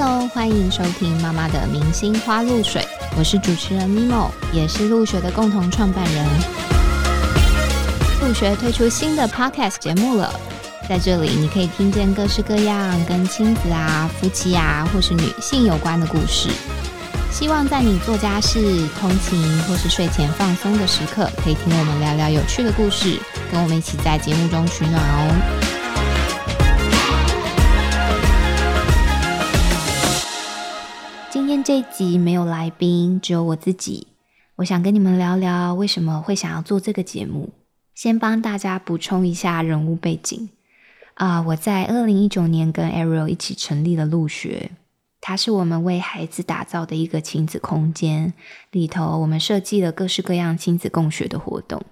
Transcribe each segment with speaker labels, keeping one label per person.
Speaker 1: Hello，欢迎收听妈妈的明星花露水，我是主持人 Mimo，也是露学的共同创办人。露学推出新的 Podcast 节目了，在这里你可以听见各式各样跟亲子啊、夫妻啊或是女性有关的故事。希望在你做家事、通勤或是睡前放松的时刻，可以听我们聊聊有趣的故事，跟我们一起在节目中取暖哦。这一集没有来宾，只有我自己。我想跟你们聊聊为什么会想要做这个节目。先帮大家补充一下人物背景啊，我在二零一九年跟 Ariel 一起成立了陆学。它是我们为孩子打造的一个亲子空间，里头我们设计了各式各样亲子共学的活动。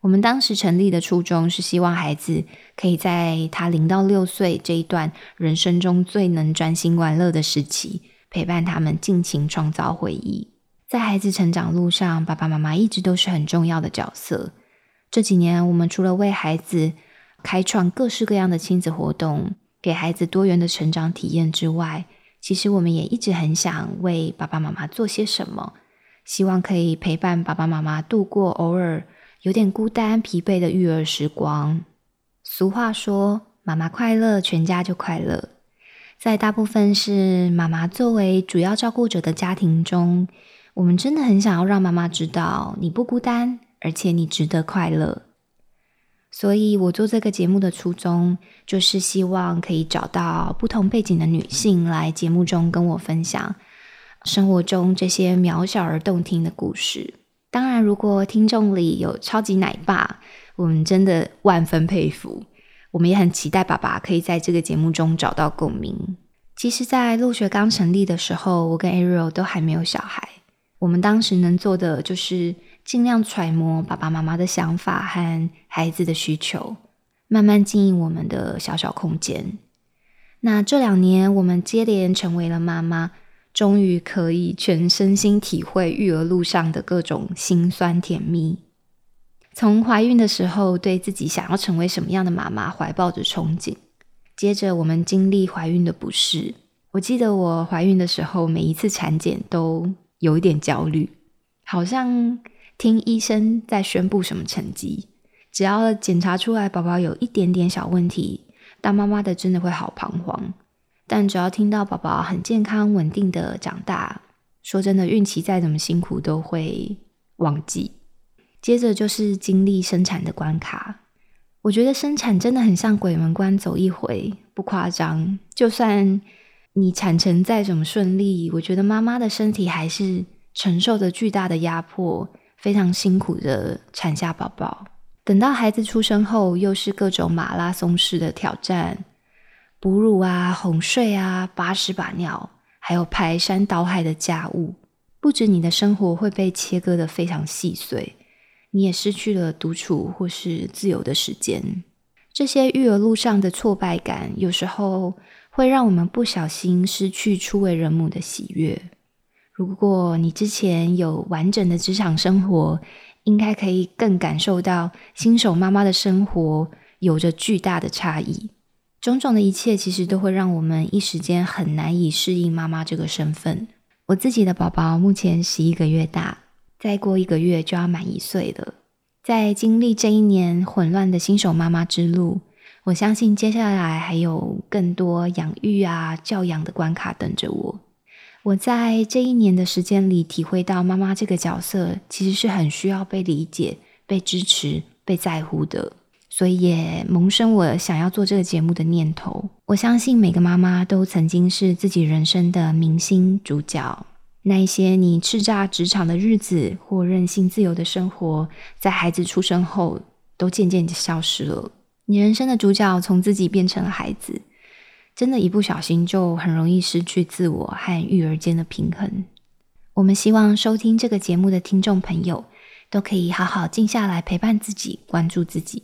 Speaker 1: 我们当时成立的初衷是希望孩子可以在他零到六岁这一段人生中最能专心玩乐的时期，陪伴他们尽情创造回忆。在孩子成长路上，爸爸妈妈一直都是很重要的角色。这几年，我们除了为孩子开创各式各样的亲子活动，给孩子多元的成长体验之外，其实我们也一直很想为爸爸妈妈做些什么，希望可以陪伴爸爸妈妈度过偶尔有点孤单、疲惫的育儿时光。俗话说：“妈妈快乐，全家就快乐。”在大部分是妈妈作为主要照顾者的家庭中，我们真的很想要让妈妈知道你不孤单，而且你值得快乐。所以我做这个节目的初衷，就是希望可以找到不同背景的女性来节目中跟我分享生活中这些渺小而动听的故事。当然，如果听众里有超级奶爸，我们真的万分佩服。我们也很期待爸爸可以在这个节目中找到共鸣。其实，在陆学刚成立的时候，我跟 Ariel 都还没有小孩，我们当时能做的就是。尽量揣摩爸爸妈妈的想法和孩子的需求，慢慢经营我们的小小空间。那这两年，我们接连成为了妈妈，终于可以全身心体会育儿路上的各种辛酸甜蜜。从怀孕的时候，对自己想要成为什么样的妈妈怀抱着憧憬；接着，我们经历怀孕的不适。我记得我怀孕的时候，每一次产检都有一点焦虑，好像。听医生在宣布什么成绩，只要检查出来宝宝有一点点小问题，当妈妈的真的会好彷徨。但只要听到宝宝很健康稳定的长大，说真的，孕期再怎么辛苦都会忘记。接着就是经历生产的关卡，我觉得生产真的很像鬼门关走一回，不夸张。就算你产程再怎么顺利，我觉得妈妈的身体还是承受着巨大的压迫。非常辛苦的产下宝宝，等到孩子出生后，又是各种马拉松式的挑战，哺乳啊、哄睡啊、把屎把尿，还有排山倒海的家务。不止你的生活会被切割的非常细碎，你也失去了独处或是自由的时间。这些育儿路上的挫败感，有时候会让我们不小心失去初为人母的喜悦。如果你之前有完整的职场生活，应该可以更感受到新手妈妈的生活有着巨大的差异。种种的一切，其实都会让我们一时间很难以适应妈妈这个身份。我自己的宝宝目前十一个月大，再过一个月就要满一岁了。在经历这一年混乱的新手妈妈之路，我相信接下来还有更多养育啊、教养的关卡等着我。我在这一年的时间里，体会到妈妈这个角色其实是很需要被理解、被支持、被在乎的，所以也萌生我想要做这个节目的念头。我相信每个妈妈都曾经是自己人生的明星主角。那一些你叱咤职场的日子或任性自由的生活，在孩子出生后都渐渐消失了。你人生的主角从自己变成了孩子。真的，一不小心就很容易失去自我和育儿间的平衡。我们希望收听这个节目的听众朋友，都可以好好静下来陪伴自己，关注自己。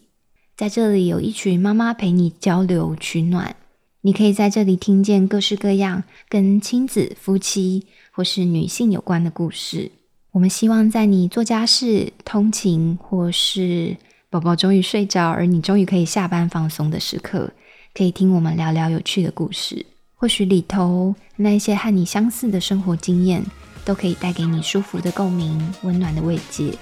Speaker 1: 在这里有一群妈妈陪你交流取暖，你可以在这里听见各式各样跟亲子、夫妻或是女性有关的故事。我们希望在你做家事、通勤，或是宝宝终于睡着，而你终于可以下班放松的时刻。可以听我们聊聊有趣的故事。或许里头那一些和你相似的生活经验，都可以带给你舒服的共鸣、温暖的慰藉。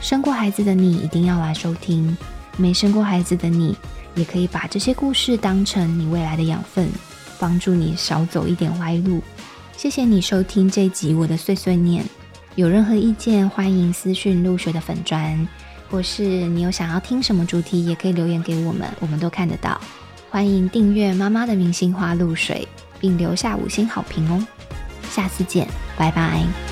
Speaker 1: 生过孩子的你一定要来收听，没生过孩子的你也可以把这些故事当成你未来的养分，帮助你少走一点歪路。谢谢你收听这集我的碎碎念，有任何意见欢迎私讯入学的粉砖，或是你有想要听什么主题，也可以留言给我们，我们都看得到。欢迎订阅妈妈的明星花露水，并留下五星好评哦。下次见，拜拜。